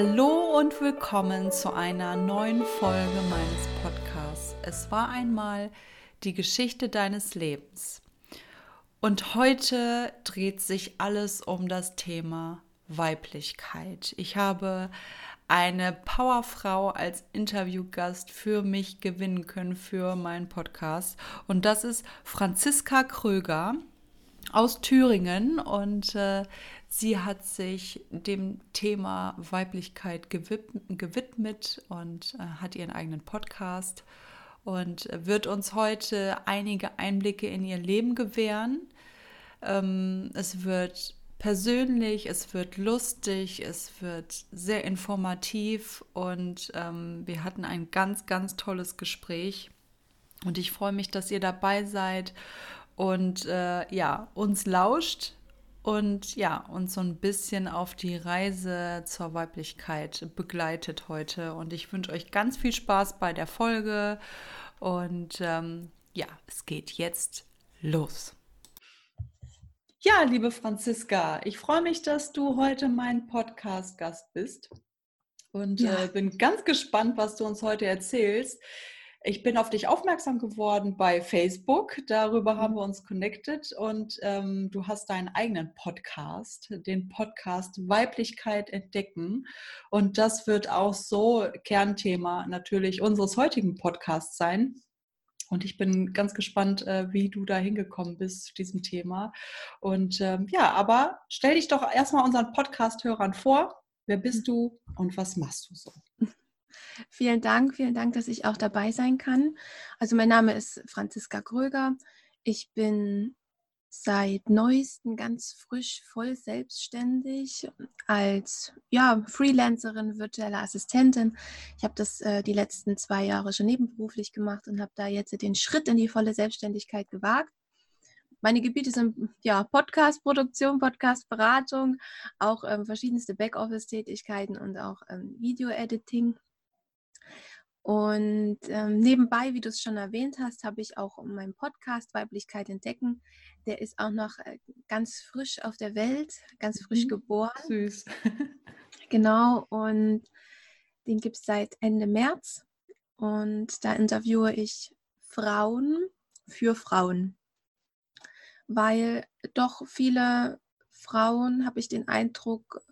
Hallo und willkommen zu einer neuen Folge meines Podcasts. Es war einmal die Geschichte deines Lebens. Und heute dreht sich alles um das Thema Weiblichkeit. Ich habe eine Powerfrau als Interviewgast für mich gewinnen können für meinen Podcast. Und das ist Franziska Kröger aus Thüringen. Und äh, sie hat sich dem Thema Weiblichkeit gewidmet und äh, hat ihren eigenen Podcast und wird uns heute einige Einblicke in ihr Leben gewähren. Ähm, es wird persönlich, es wird lustig, es wird sehr informativ und ähm, wir hatten ein ganz, ganz tolles Gespräch. Und ich freue mich, dass ihr dabei seid und äh, ja, uns lauscht und ja, uns so ein bisschen auf die Reise zur Weiblichkeit begleitet heute. Und ich wünsche euch ganz viel Spaß bei der Folge und ähm, ja, es geht jetzt los. Ja, liebe Franziska, ich freue mich, dass du heute mein Podcast-Gast bist und ja. äh, bin ganz gespannt, was du uns heute erzählst. Ich bin auf dich aufmerksam geworden bei Facebook. Darüber haben wir uns connected und ähm, du hast deinen eigenen Podcast, den Podcast Weiblichkeit entdecken. Und das wird auch so Kernthema natürlich unseres heutigen Podcasts sein. Und ich bin ganz gespannt, äh, wie du da hingekommen bist zu diesem Thema. Und ähm, ja, aber stell dich doch erstmal unseren Podcast-Hörern vor. Wer bist du und was machst du so? Vielen Dank, vielen Dank, dass ich auch dabei sein kann. Also mein Name ist Franziska Kröger. Ich bin seit neuestem ganz frisch voll selbstständig als ja, Freelancerin, virtuelle Assistentin. Ich habe das äh, die letzten zwei Jahre schon nebenberuflich gemacht und habe da jetzt den Schritt in die volle Selbstständigkeit gewagt. Meine Gebiete sind ja Podcast-Produktion, Podcast-Beratung, auch ähm, verschiedenste Backoffice-Tätigkeiten und auch ähm, Video-Editing. Und ähm, nebenbei, wie du es schon erwähnt hast, habe ich auch meinen Podcast Weiblichkeit entdecken. Der ist auch noch äh, ganz frisch auf der Welt, ganz frisch mhm. geboren. Süß. genau, und den gibt es seit Ende März. Und da interviewe ich Frauen für Frauen. Weil doch viele Frauen, habe ich den Eindruck,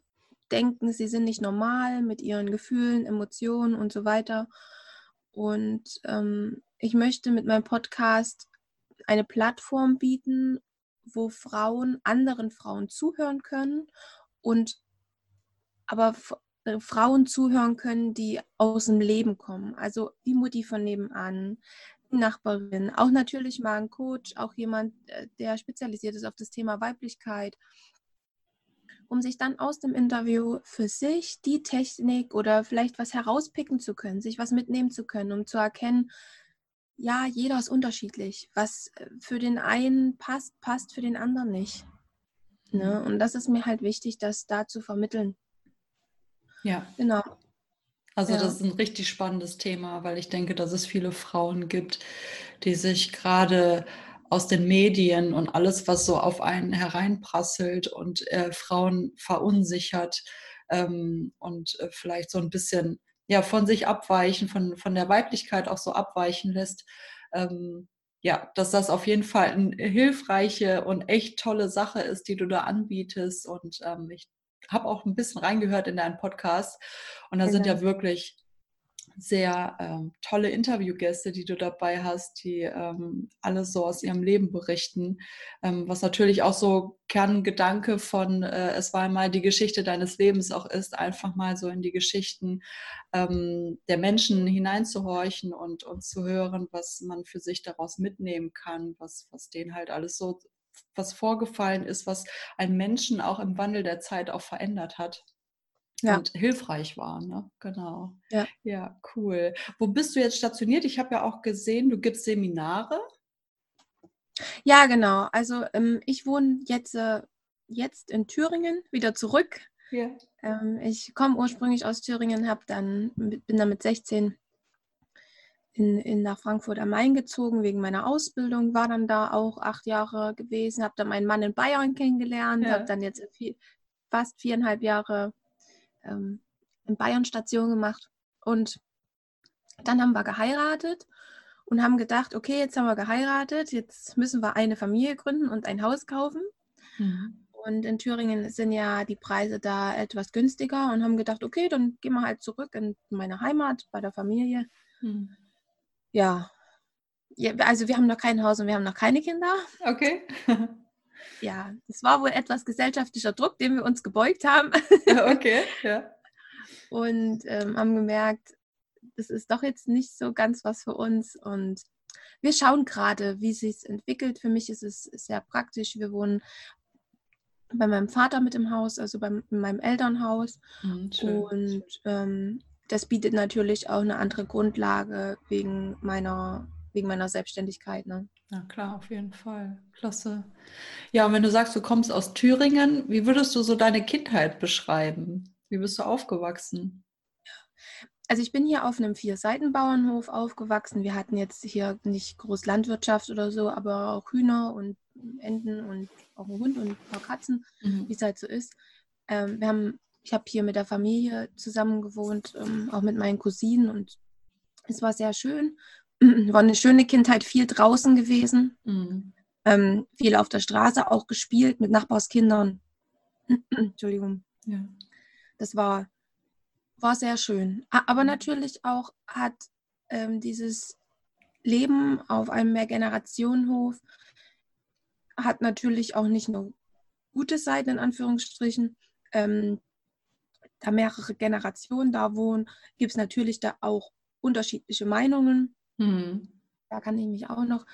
denken, sie sind nicht normal mit ihren Gefühlen, Emotionen und so weiter und ähm, ich möchte mit meinem Podcast eine Plattform bieten, wo Frauen anderen Frauen zuhören können und aber äh, Frauen zuhören können, die aus dem Leben kommen. Also die Mutti von nebenan, die Nachbarin, auch natürlich mal ein Coach, auch jemand, äh, der spezialisiert ist auf das Thema Weiblichkeit um sich dann aus dem Interview für sich die Technik oder vielleicht was herauspicken zu können, sich was mitnehmen zu können, um zu erkennen, ja, jeder ist unterschiedlich. Was äh, für den einen passt, passt für den anderen nicht. Ne? Und das ist mir halt wichtig, das da zu vermitteln. Ja. Genau. Also ja. das ist ein richtig spannendes Thema, weil ich denke, dass es viele Frauen gibt, die sich gerade aus den Medien und alles, was so auf einen hereinprasselt und äh, Frauen verunsichert ähm, und äh, vielleicht so ein bisschen ja, von sich abweichen, von, von der Weiblichkeit auch so abweichen lässt. Ähm, ja, dass das auf jeden Fall eine hilfreiche und echt tolle Sache ist, die du da anbietest. Und ähm, ich habe auch ein bisschen reingehört in deinen Podcast. Und da genau. sind ja wirklich sehr ähm, tolle Interviewgäste, die du dabei hast, die ähm, alles so aus ihrem Leben berichten. Ähm, was natürlich auch so Kerngedanke von äh, Es war einmal die Geschichte deines Lebens auch ist, einfach mal so in die Geschichten ähm, der Menschen hineinzuhorchen und, und zu hören, was man für sich daraus mitnehmen kann, was, was denen halt alles so was vorgefallen ist, was einen Menschen auch im Wandel der Zeit auch verändert hat ja. und hilfreich war. Ne? Genau. Ja. ja, cool. Wo bist du jetzt stationiert? Ich habe ja auch gesehen, du gibst Seminare. Ja, genau. Also ähm, ich wohne jetzt, äh, jetzt in Thüringen wieder zurück. Ja. Ähm, ich komme ursprünglich aus Thüringen, hab dann, bin dann mit 16 in, in nach Frankfurt am Main gezogen wegen meiner Ausbildung, war dann da auch acht Jahre gewesen, habe dann meinen Mann in Bayern kennengelernt, ja. habe dann jetzt vier, fast viereinhalb Jahre ähm, in Bayern Station gemacht und dann haben wir geheiratet und haben gedacht, okay, jetzt haben wir geheiratet, jetzt müssen wir eine Familie gründen und ein Haus kaufen. Mhm. Und in Thüringen sind ja die Preise da etwas günstiger und haben gedacht, okay, dann gehen wir halt zurück in meine Heimat bei der Familie. Mhm. Ja. ja, also wir haben noch kein Haus und wir haben noch keine Kinder. Okay. ja, es war wohl etwas gesellschaftlicher Druck, dem wir uns gebeugt haben. okay, ja. Und ähm, haben gemerkt, das ist doch jetzt nicht so ganz was für uns. Und wir schauen gerade, wie sich entwickelt. Für mich ist es sehr praktisch. Wir wohnen bei meinem Vater mit im Haus, also bei meinem Elternhaus. Mhm, und ähm, das bietet natürlich auch eine andere Grundlage wegen meiner, wegen meiner Selbstständigkeit. Ne? Ja, klar, auf jeden Fall. Klasse. Ja, und wenn du sagst, du kommst aus Thüringen, wie würdest du so deine Kindheit beschreiben? Wie bist du aufgewachsen? Also ich bin hier auf einem Vier-Seiten-Bauernhof aufgewachsen. Wir hatten jetzt hier nicht groß Landwirtschaft oder so, aber auch Hühner und Enten und auch einen Hund und ein paar Katzen, mhm. wie es halt so ist. Ähm, wir haben, ich habe hier mit der Familie zusammen gewohnt, ähm, auch mit meinen Cousinen und es war sehr schön. War eine schöne Kindheit, viel draußen gewesen, mhm. ähm, viel auf der Straße auch gespielt mit Nachbarskindern. Entschuldigung. Ja. Das war war sehr schön. Aber mhm. natürlich auch hat ähm, dieses Leben auf einem Mehrgenerationenhof hat natürlich auch nicht nur gute Seiten in Anführungsstrichen. Ähm, da mehrere Generationen da wohnen, gibt es natürlich da auch unterschiedliche Meinungen. Mhm. Da kann ich mich auch noch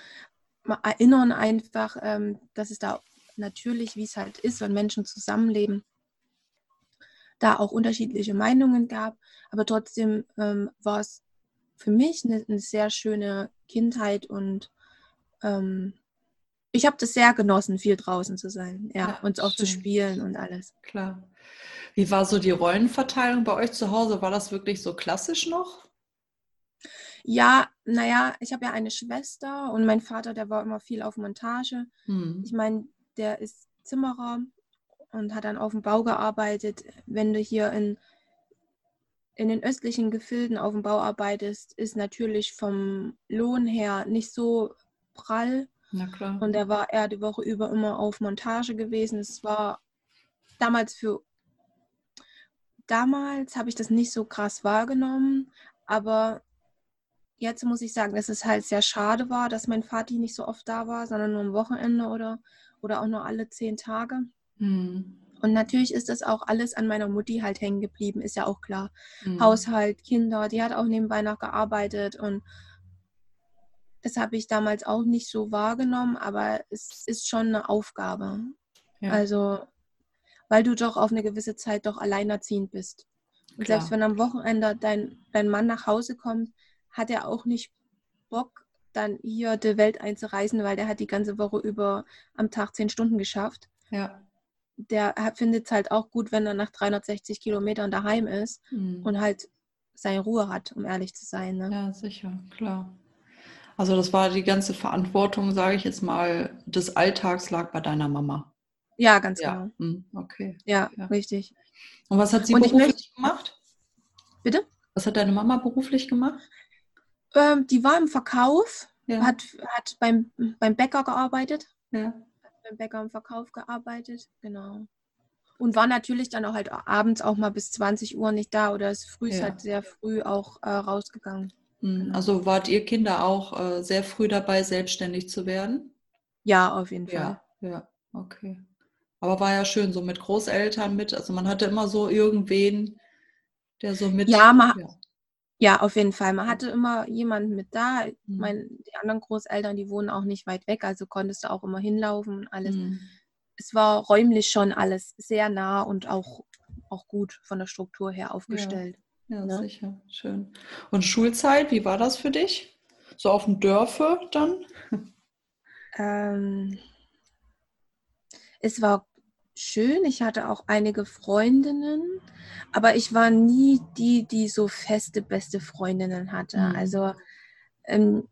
mal erinnern, einfach, ähm, dass es da natürlich, wie es halt ist, wenn Menschen zusammenleben, da auch unterschiedliche Meinungen gab. Aber trotzdem ähm, war es für mich eine, eine, sehr schöne Kindheit und ähm, ich habe das sehr genossen, viel draußen zu sein, ja, ja und auch schön. zu spielen und alles. Klar. Wie war so die Rollenverteilung bei euch zu Hause? War das wirklich so klassisch noch? Ja, naja, ich habe ja eine Schwester und mein Vater, der war immer viel auf Montage. Hm. Ich meine, der ist Zimmerer und hat dann auf dem Bau gearbeitet. Wenn du hier in, in den östlichen Gefilden auf dem Bau arbeitest, ist natürlich vom Lohn her nicht so prall. Na klar. Und er war er die Woche über immer auf Montage gewesen. Es war damals für damals habe ich das nicht so krass wahrgenommen, aber jetzt muss ich sagen, dass es halt sehr schade war, dass mein Vati nicht so oft da war, sondern nur am Wochenende oder, oder auch nur alle zehn Tage. Mhm. Und natürlich ist das auch alles an meiner Mutti halt hängen geblieben, ist ja auch klar. Mhm. Haushalt, Kinder, die hat auch nebenbei noch gearbeitet und das habe ich damals auch nicht so wahrgenommen, aber es ist schon eine Aufgabe. Ja. Also, weil du doch auf eine gewisse Zeit doch alleinerziehend bist. Und selbst wenn am Wochenende dein, dein Mann nach Hause kommt, hat er auch nicht Bock, dann hier die Welt einzureisen, weil der hat die ganze Woche über am Tag zehn Stunden geschafft. Ja der findet es halt auch gut, wenn er nach 360 Kilometern daheim ist mhm. und halt seine Ruhe hat, um ehrlich zu sein. Ne? Ja, sicher, klar. Also das war die ganze Verantwortung, sage ich jetzt mal, des Alltags lag bei deiner Mama. Ja, ganz ja. genau. Mhm. Okay. Ja, ja, richtig. Und was hat sie und beruflich möchte... gemacht? Bitte? Was hat deine Mama beruflich gemacht? Ähm, die war im Verkauf, ja. hat, hat beim, beim Bäcker gearbeitet. Ja beim Bäcker im Verkauf gearbeitet, genau. Und war natürlich dann auch halt abends auch mal bis 20 Uhr nicht da oder ist früh ja. halt sehr früh auch äh, rausgegangen. Mhm. Genau. Also wart ihr Kinder auch äh, sehr früh dabei, selbstständig zu werden? Ja, auf jeden Fall. Ja, ja, okay. Aber war ja schön, so mit Großeltern mit. Also man hatte immer so irgendwen, der so mit. Ja, man, ja. Ja, auf jeden Fall. Man hatte immer jemanden mit da. Mhm. Mein, die anderen Großeltern, die wohnen auch nicht weit weg, also konntest du auch immer hinlaufen und alles. Mhm. Es war räumlich schon alles sehr nah und auch, auch gut von der Struktur her aufgestellt. Ja, ja ne? sicher. Schön. Und Schulzeit, wie war das für dich? So auf dem Dörfe dann? Ähm, es war schön. Ich hatte auch einige Freundinnen, aber ich war nie die, die so feste, beste Freundinnen hatte. Mhm. Also ähm,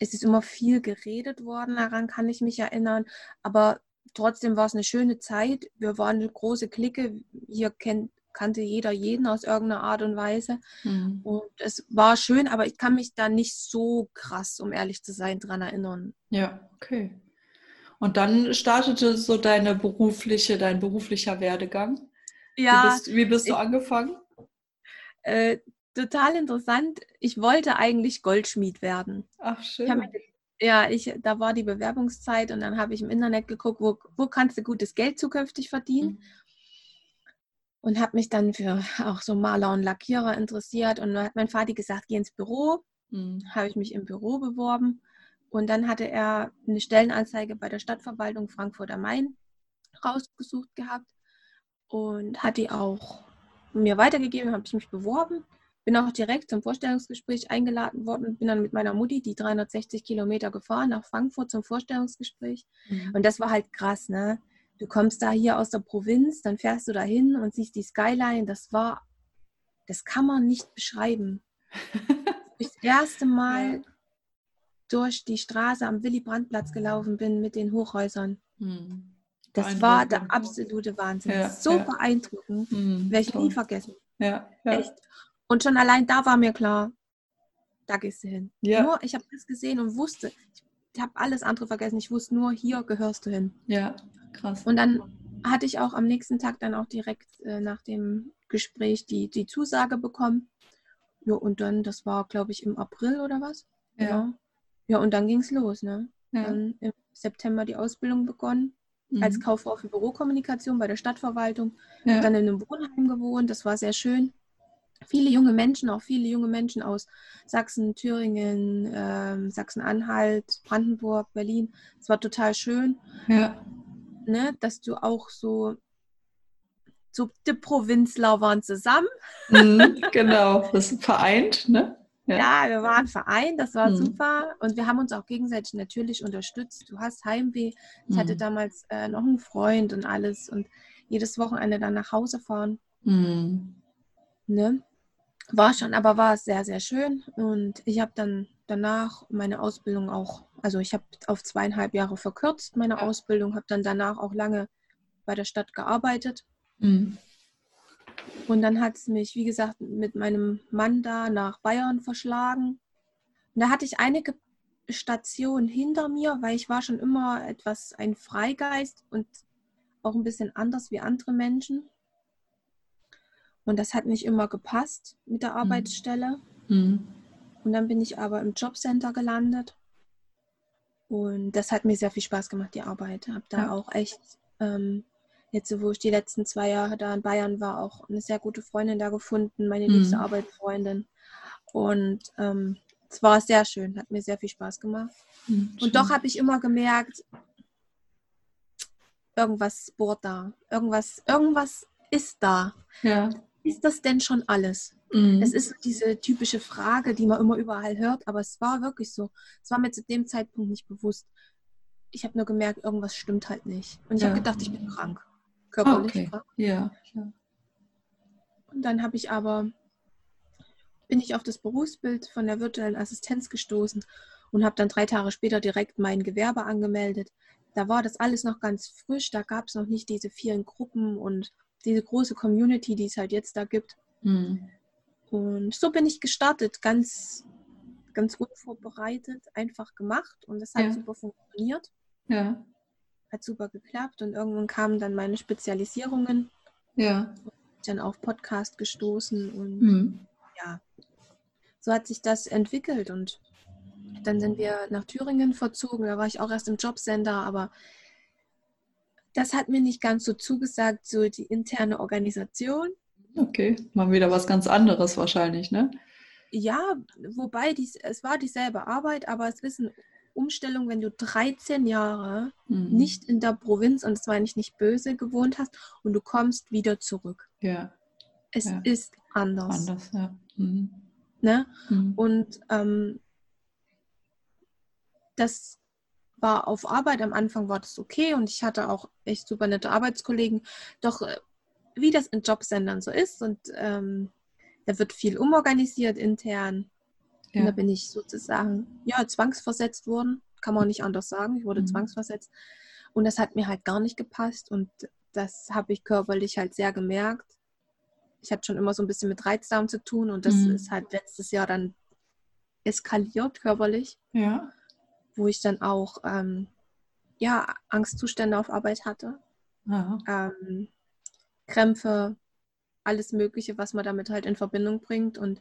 es ist immer viel geredet worden, daran kann ich mich erinnern, aber trotzdem war es eine schöne Zeit. Wir waren eine große Clique. Hier kennt kannte jeder jeden aus irgendeiner Art und Weise. Mhm. Und es war schön, aber ich kann mich da nicht so krass, um ehrlich zu sein, dran erinnern. Ja, okay. Und dann startete so deine berufliche, dein beruflicher Werdegang. Ja. Wie bist, wie bist du ich, angefangen? Äh, total interessant. Ich wollte eigentlich Goldschmied werden. Ach, schön. ja, ich, da war die Bewerbungszeit und dann habe ich im Internet geguckt, wo, wo kannst du gutes Geld zukünftig verdienen. Mhm und habe mich dann für auch so Maler und Lackierer interessiert. Und dann hat mein Vater gesagt, geh ins Büro. Mhm. Habe ich mich im Büro beworben. Und dann hatte er eine Stellenanzeige bei der Stadtverwaltung Frankfurt am Main rausgesucht gehabt und hat die auch mir weitergegeben, habe ich mich beworben. Bin auch direkt zum Vorstellungsgespräch eingeladen worden, bin dann mit meiner Mutti die 360 Kilometer gefahren nach Frankfurt zum Vorstellungsgespräch. Mhm. Und das war halt krass, ne? Du kommst da hier aus der Provinz, dann fährst du da hin und siehst die Skyline. Das war, das kann man nicht beschreiben. das erste Mal ja. Durch die Straße am Willy-Brandt-Platz gelaufen bin mit den Hochhäusern. Hm. Das war der absolute Wahnsinn. Ja, so ja. beeindruckend. Hm, Werde ich nie vergessen. Ja, Echt. Und schon allein da war mir klar, da gehst du hin. Nur, ich habe das gesehen und wusste, ich habe alles andere vergessen. Ich wusste nur, hier gehörst du hin. Ja. Krass. Und dann hatte ich auch am nächsten Tag dann auch direkt äh, nach dem Gespräch die, die Zusage bekommen. Ja, und dann, das war, glaube ich, im April oder was? Ja. Ja, ja und dann ging es los, ne? Ja. Dann im September die Ausbildung begonnen. Mhm. Als Kauffrau für Bürokommunikation bei der Stadtverwaltung. Ja. Dann in einem Wohnheim gewohnt. Das war sehr schön. Viele junge Menschen, auch viele junge Menschen aus Sachsen, Thüringen, ähm, Sachsen-Anhalt, Brandenburg, Berlin. Es war total schön. Ja ne, dass du auch so, so die Provinzler waren zusammen. Mhm, genau, das ist vereint, ne? Ja. wir waren vereint, das war mhm. super. Und wir haben uns auch gegenseitig natürlich unterstützt. Du hast Heimweh. Ich mhm. hatte damals äh, noch einen Freund und alles. Und jedes Wochenende dann nach Hause fahren. Mhm. Ne? War schon, aber war sehr, sehr schön. Und ich habe dann danach meine Ausbildung auch, also ich habe auf zweieinhalb Jahre verkürzt meine ja. Ausbildung, habe dann danach auch lange bei der Stadt gearbeitet. Mhm. Und dann hat es mich, wie gesagt, mit meinem Mann da nach Bayern verschlagen. Und da hatte ich einige Stationen hinter mir, weil ich war schon immer etwas ein Freigeist und auch ein bisschen anders wie andere Menschen. Und das hat nicht immer gepasst mit der mhm. Arbeitsstelle. Mhm. Und dann bin ich aber im Jobcenter gelandet. Und das hat mir sehr viel Spaß gemacht, die Arbeit. Habe da ja. auch echt, ähm, jetzt wo ich die letzten zwei Jahre da in Bayern war, auch eine sehr gute Freundin da gefunden, meine mhm. liebste Arbeitsfreundin. Und ähm, es war sehr schön, hat mir sehr viel Spaß gemacht. Mhm, und doch habe ich immer gemerkt, irgendwas bohrt da, irgendwas, irgendwas ist da. Ja. Ist das denn schon alles? Mhm. Es ist diese typische Frage, die man immer überall hört, aber es war wirklich so. Es war mir zu dem Zeitpunkt nicht bewusst. Ich habe nur gemerkt, irgendwas stimmt halt nicht. Und ich ja. habe gedacht, ich bin krank. Körperlich okay. krank. Ja, ja. Und dann habe ich aber, bin ich auf das Berufsbild von der virtuellen Assistenz gestoßen und habe dann drei Tage später direkt mein Gewerbe angemeldet. Da war das alles noch ganz frisch, da gab es noch nicht diese vielen Gruppen und diese große Community, die es halt jetzt da gibt. Mhm. Und so bin ich gestartet, ganz, ganz unvorbereitet, einfach gemacht und das hat ja. super funktioniert. Ja. Hat super geklappt und irgendwann kamen dann meine Spezialisierungen. Ja. Dann auf Podcast gestoßen und mhm. ja, so hat sich das entwickelt und dann sind wir nach Thüringen verzogen. Da war ich auch erst im Jobcenter, aber das hat mir nicht ganz so zugesagt, so die interne Organisation. Okay, mal wieder was ganz anderes wahrscheinlich, ne? Ja, wobei dies, es war dieselbe Arbeit, aber es ist eine Umstellung, wenn du 13 Jahre mhm. nicht in der Provinz und zwar nicht, nicht böse gewohnt hast und du kommst wieder zurück. Ja. Es ja. ist anders. Anders, ja. Mhm. Ne? Mhm. Und ähm, das war auf Arbeit. Am Anfang war das okay und ich hatte auch echt super nette Arbeitskollegen. Doch äh, wie das in Jobsendern so ist und ähm, da wird viel umorganisiert intern. Ja. Und da bin ich sozusagen ja, zwangsversetzt worden. Kann man nicht anders sagen. Ich wurde mhm. zwangsversetzt. Und das hat mir halt gar nicht gepasst und das habe ich körperlich halt sehr gemerkt. ich hatte schon immer so ein bisschen mit Reizdarm zu tun und das mhm. ist halt letztes Jahr dann eskaliert körperlich. Ja. Wo ich dann auch ähm, ja, Angstzustände auf Arbeit hatte. Ähm, Krämpfe, alles Mögliche, was man damit halt in Verbindung bringt und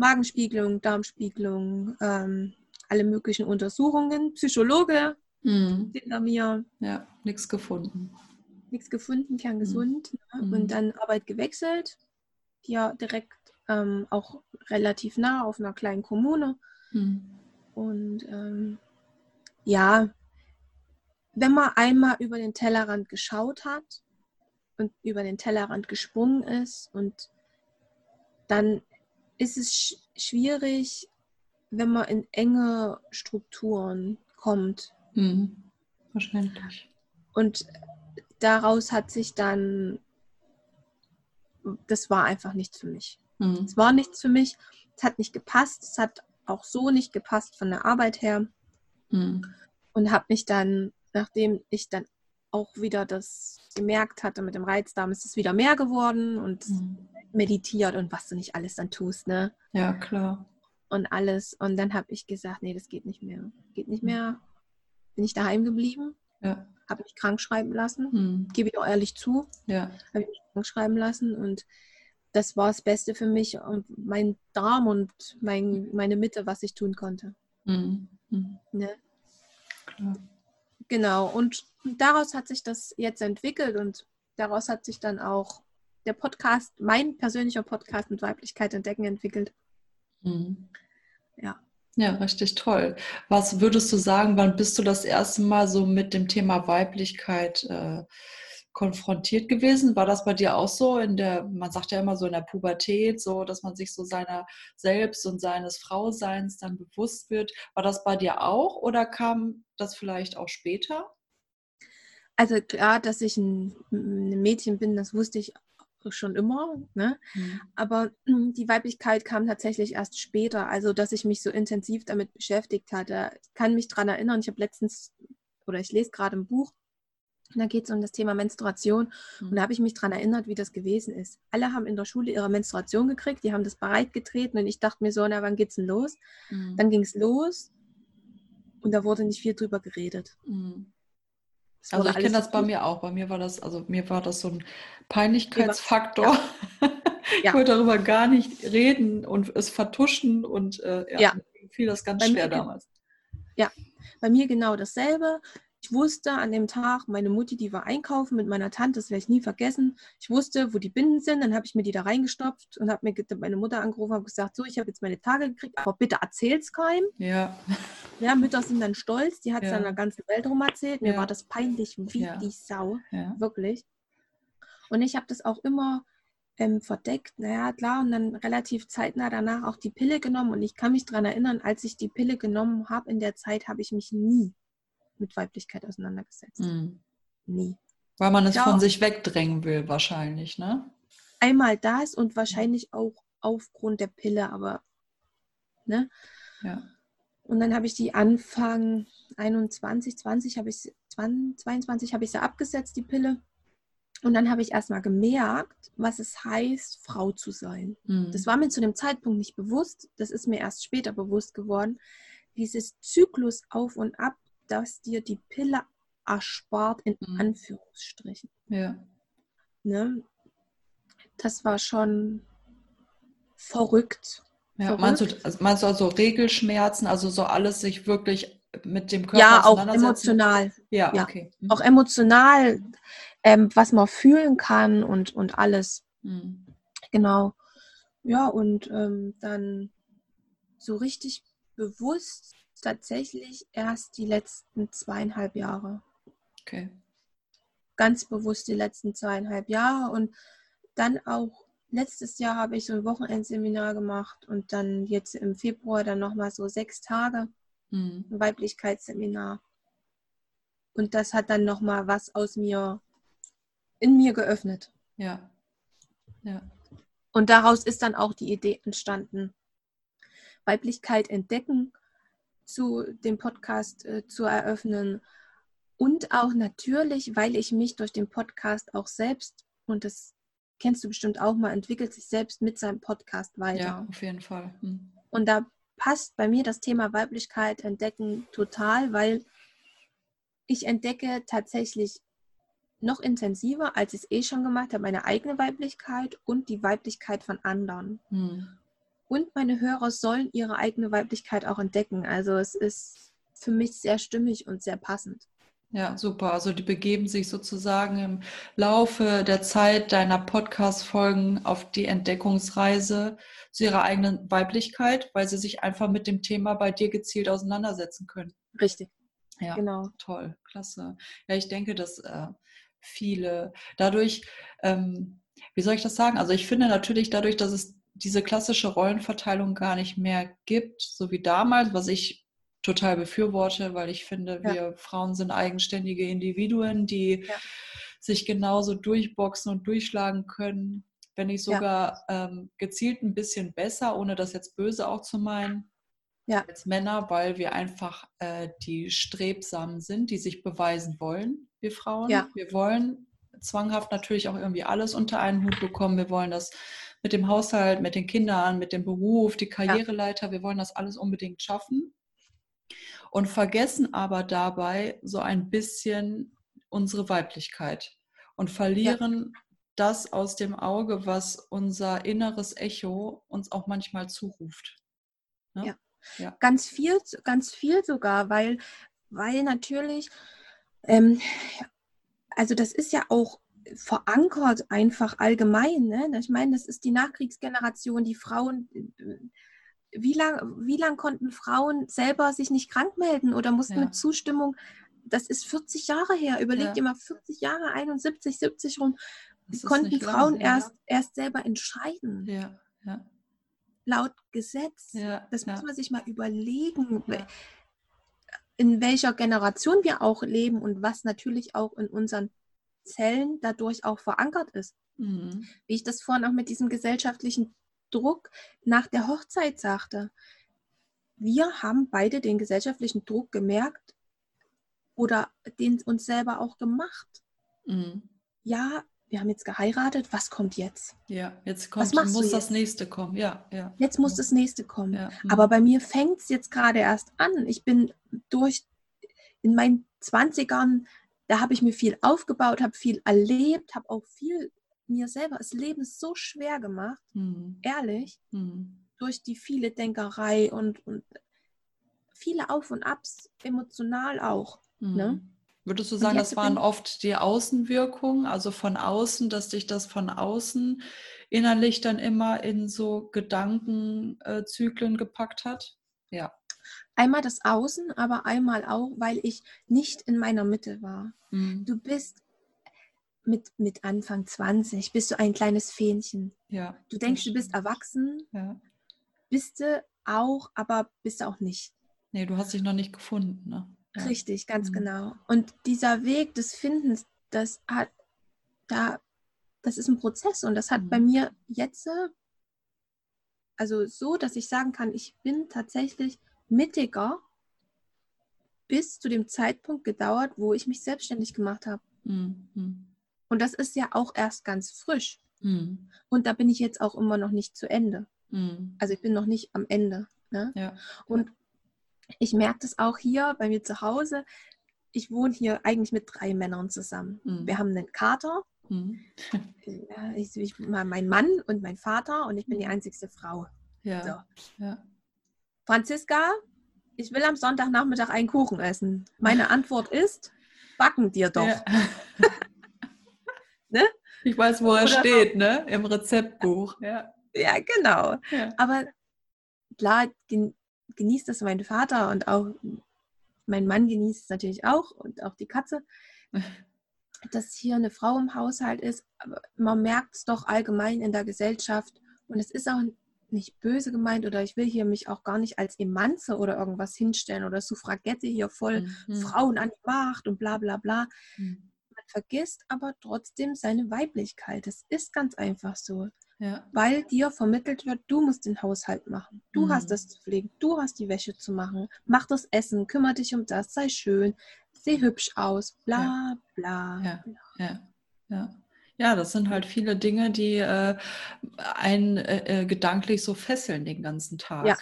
Magenspiegelung, Darmspiegelung, ähm, alle möglichen Untersuchungen. Psychologe mhm. hinter mir. Ja, nichts gefunden. Nichts gefunden, kerngesund. Mhm. Ne? Und dann Arbeit gewechselt. Ja, direkt ähm, auch relativ nah auf einer kleinen Kommune. Mhm. Und ähm, ja, wenn man einmal über den Tellerrand geschaut hat und über den Tellerrand gesprungen ist und dann ist es sch schwierig, wenn man in enge Strukturen kommt. Mhm. Verständlich. Und daraus hat sich dann, das war einfach nichts für mich. Mhm. Es war nichts für mich. Es hat nicht gepasst. Es hat auch so nicht gepasst von der Arbeit her. Mhm. Und habe mich dann, nachdem ich dann auch wieder das gemerkt hatte mit dem Reizdarm, ist es wieder mehr geworden und mhm. Meditiert und was du nicht alles dann tust, ne? Ja, klar. Und alles. Und dann habe ich gesagt, nee, das geht nicht mehr. Geht nicht mehr. Bin ich daheim geblieben. Ja. Habe mich krank schreiben lassen. Mhm. Gebe ich auch ehrlich zu. Ja. Habe ich mich krank schreiben lassen und das war das Beste für mich und mein Darm und mein, meine Mitte, was ich tun konnte. Mhm. Mhm. Ne? Klar. Genau, und daraus hat sich das jetzt entwickelt und daraus hat sich dann auch der Podcast, mein persönlicher Podcast mit Weiblichkeit entdecken entwickelt. Mhm. Ja. Ja, richtig toll. Was würdest du sagen, wann bist du das erste Mal so mit dem Thema Weiblichkeit äh, konfrontiert gewesen? War das bei dir auch so in der, man sagt ja immer so in der Pubertät, so, dass man sich so seiner selbst und seines Frauseins dann bewusst wird? War das bei dir auch oder kam das vielleicht auch später? Also klar, dass ich ein, ein Mädchen bin, das wusste ich schon immer, ne? Mhm. aber die Weiblichkeit kam tatsächlich erst später, also dass ich mich so intensiv damit beschäftigt hatte. Ich kann mich daran erinnern, ich habe letztens, oder ich lese gerade ein Buch, da geht es um das Thema Menstruation. Mhm. Und da habe ich mich daran erinnert, wie das gewesen ist. Alle haben in der Schule ihre Menstruation gekriegt, die haben das bereitgetreten und ich dachte mir so, na, wann geht's denn los? Mhm. Dann ging es los und da wurde nicht viel drüber geredet. Mhm. Also ich kenne das bei mir auch. Bei mir war das, also mir war das so ein Peinlichkeitsfaktor. Ja. ich wollte darüber gar nicht reden und es vertuschen und äh, ja, ja. fiel das ganz bei schwer damals. Ja, bei mir genau dasselbe. Ich wusste an dem Tag, meine Mutti, die war einkaufen mit meiner Tante, das werde ich nie vergessen. Ich wusste, wo die Binden sind, dann habe ich mir die da reingestopft und habe mir meine Mutter angerufen und gesagt, so, ich habe jetzt meine Tage gekriegt, aber bitte erzähl's keinem. Ja. Ja, Mütter sind dann stolz, die hat es ja. dann der ganzen Welt rum erzählt. Mir ja. war das peinlich wie ja. die Sau, wirklich. Und ich habe das auch immer ähm, verdeckt, naja, klar, und dann relativ zeitnah danach auch die Pille genommen. Und ich kann mich daran erinnern, als ich die Pille genommen habe, in der Zeit habe ich mich nie mit Weiblichkeit auseinandergesetzt. Mhm. Nie. Weil man es ja, von sich wegdrängen will, wahrscheinlich, ne? Einmal das und wahrscheinlich auch aufgrund der Pille, aber, ne? Ja. Und dann habe ich die Anfang 21, 20 habe ich 22 habe ich sie abgesetzt, die Pille. Und dann habe ich erstmal gemerkt, was es heißt, Frau zu sein. Mhm. Das war mir zu dem Zeitpunkt nicht bewusst. Das ist mir erst später bewusst geworden. Dieses Zyklus auf und ab das dir die Pille erspart, in mhm. Anführungsstrichen. Ja. Ne? Das war schon verrückt. Ja, verrückt. Meinst, du, also meinst du also Regelschmerzen, also so alles sich wirklich mit dem Körper Ja, auch emotional. Ja, ja. okay. Mhm. Auch emotional, ähm, was man fühlen kann und, und alles. Mhm. Genau. Ja, und ähm, dann so richtig bewusst tatsächlich erst die letzten zweieinhalb Jahre. Okay. Ganz bewusst die letzten zweieinhalb Jahre und dann auch letztes Jahr habe ich so ein Wochenendseminar gemacht und dann jetzt im Februar dann nochmal so sechs Tage mhm. ein Weiblichkeitsseminar. Und das hat dann nochmal was aus mir, in mir geöffnet. Ja. Ja. Und daraus ist dann auch die Idee entstanden. Weiblichkeit entdecken zu dem Podcast äh, zu eröffnen. Und auch natürlich, weil ich mich durch den Podcast auch selbst, und das kennst du bestimmt auch mal, entwickelt sich selbst mit seinem Podcast weiter. Ja, auf jeden Fall. Hm. Und da passt bei mir das Thema Weiblichkeit entdecken total, weil ich entdecke tatsächlich noch intensiver, als ich es eh schon gemacht habe, meine eigene Weiblichkeit und die Weiblichkeit von anderen. Hm. Und meine Hörer sollen ihre eigene Weiblichkeit auch entdecken. Also es ist für mich sehr stimmig und sehr passend. Ja, super. Also die begeben sich sozusagen im Laufe der Zeit deiner Podcast-Folgen auf die Entdeckungsreise zu ihrer eigenen Weiblichkeit, weil sie sich einfach mit dem Thema bei dir gezielt auseinandersetzen können. Richtig. Ja, genau. Toll, klasse. Ja, ich denke, dass äh, viele dadurch, ähm, wie soll ich das sagen? Also ich finde natürlich dadurch, dass es diese klassische Rollenverteilung gar nicht mehr gibt, so wie damals, was ich total befürworte, weil ich finde, ja. wir Frauen sind eigenständige Individuen, die ja. sich genauso durchboxen und durchschlagen können, wenn nicht sogar ja. ähm, gezielt ein bisschen besser, ohne das jetzt böse auch zu meinen, als Männer, weil wir einfach äh, die Strebsamen sind, die sich beweisen wollen, wir Frauen. Wir wollen zwanghaft natürlich auch irgendwie alles unter einen Hut bekommen. Wir wollen das mit dem Haushalt, mit den Kindern, mit dem Beruf, die Karriereleiter, wir wollen das alles unbedingt schaffen und vergessen aber dabei so ein bisschen unsere Weiblichkeit und verlieren ja. das aus dem Auge, was unser inneres Echo uns auch manchmal zuruft. Ne? Ja. ja. Ganz viel, ganz viel sogar, weil, weil natürlich, ähm, also das ist ja auch verankert einfach allgemein. Ne? Ich meine, das ist die Nachkriegsgeneration, die Frauen wie lange wie lang konnten Frauen selber sich nicht krank melden oder mussten ja. mit Zustimmung, das ist 40 Jahre her, überlegt ja. ihr mal 40 Jahre, 71, 70 rum, konnten Frauen lang, erst, ja. erst selber entscheiden. Ja. Ja. Laut Gesetz. das muss man sich mal überlegen, in welcher Generation wir auch leben und was natürlich auch in unseren Zellen dadurch auch verankert ist. Mhm. Wie ich das vorhin auch mit diesem gesellschaftlichen Druck nach der Hochzeit sagte. Wir haben beide den gesellschaftlichen Druck gemerkt oder den uns selber auch gemacht. Mhm. Ja, wir haben jetzt geheiratet, was kommt jetzt? Ja, jetzt kommt, muss das nächste kommen. Ja, ja. Jetzt muss das nächste kommen. Ja. Mhm. Aber bei mir fängt es jetzt gerade erst an. Ich bin durch in meinen 20ern, da habe ich mir viel aufgebaut, habe viel erlebt, habe auch viel mir selber das Leben so schwer gemacht, mhm. ehrlich, mhm. durch die viele Denkerei und, und viele Auf und Abs, emotional auch. Mhm. Ne? Würdest du sagen, das waren oft die Außenwirkungen, also von außen, dass dich das von außen innerlich dann immer in so Gedankenzyklen gepackt hat? Ja. Einmal das Außen, aber einmal auch, weil ich nicht in meiner Mitte war. Mhm. Du bist mit, mit Anfang 20 bist du ein kleines Fähnchen. Ja. Du denkst, du bist erwachsen, ja. bist du auch, aber bist du auch nicht. Nee, du hast dich noch nicht gefunden. Ne? Richtig, ganz mhm. genau. Und dieser Weg des Findens, das hat da, das ist ein Prozess und das hat mhm. bei mir jetzt, also so, dass ich sagen kann, ich bin tatsächlich mittiger bis zu dem Zeitpunkt gedauert, wo ich mich selbstständig gemacht habe. Mhm. Und das ist ja auch erst ganz frisch. Mhm. Und da bin ich jetzt auch immer noch nicht zu Ende. Mhm. Also ich bin noch nicht am Ende. Ne? Ja. Und ich merke das auch hier bei mir zu Hause. Ich wohne hier eigentlich mit drei Männern zusammen. Mhm. Wir haben einen Kater, mhm. ich, ich, mein Mann und mein Vater und ich bin die mhm. einzigste Frau. Ja. So. ja. Franziska, ich will am Sonntagnachmittag einen Kuchen essen. Meine Antwort ist, backen dir doch. Ja. Ne? Ich weiß, wo er Oder steht, ne? Im Rezeptbuch. Ja, ja genau. Ja. Aber klar genießt das mein Vater und auch mein Mann genießt es natürlich auch und auch die Katze, dass hier eine Frau im Haushalt ist. Aber man merkt es doch allgemein in der Gesellschaft und es ist auch nicht böse gemeint oder ich will hier mich auch gar nicht als Emanze oder irgendwas hinstellen oder Suffragette hier voll mhm. Frauen an die Macht und bla bla bla. Mhm vergisst aber trotzdem seine Weiblichkeit. Es ist ganz einfach so. Ja. Weil dir vermittelt wird, du musst den Haushalt machen. Du mhm. hast das zu pflegen, du hast die Wäsche zu machen. Mach das Essen, kümmere dich um das, sei schön, seh hübsch aus, bla ja. bla. Ja. bla. Ja. ja. Ja, das sind halt viele Dinge, die äh, einen äh, äh, gedanklich so fesseln den ganzen Tag. Ja.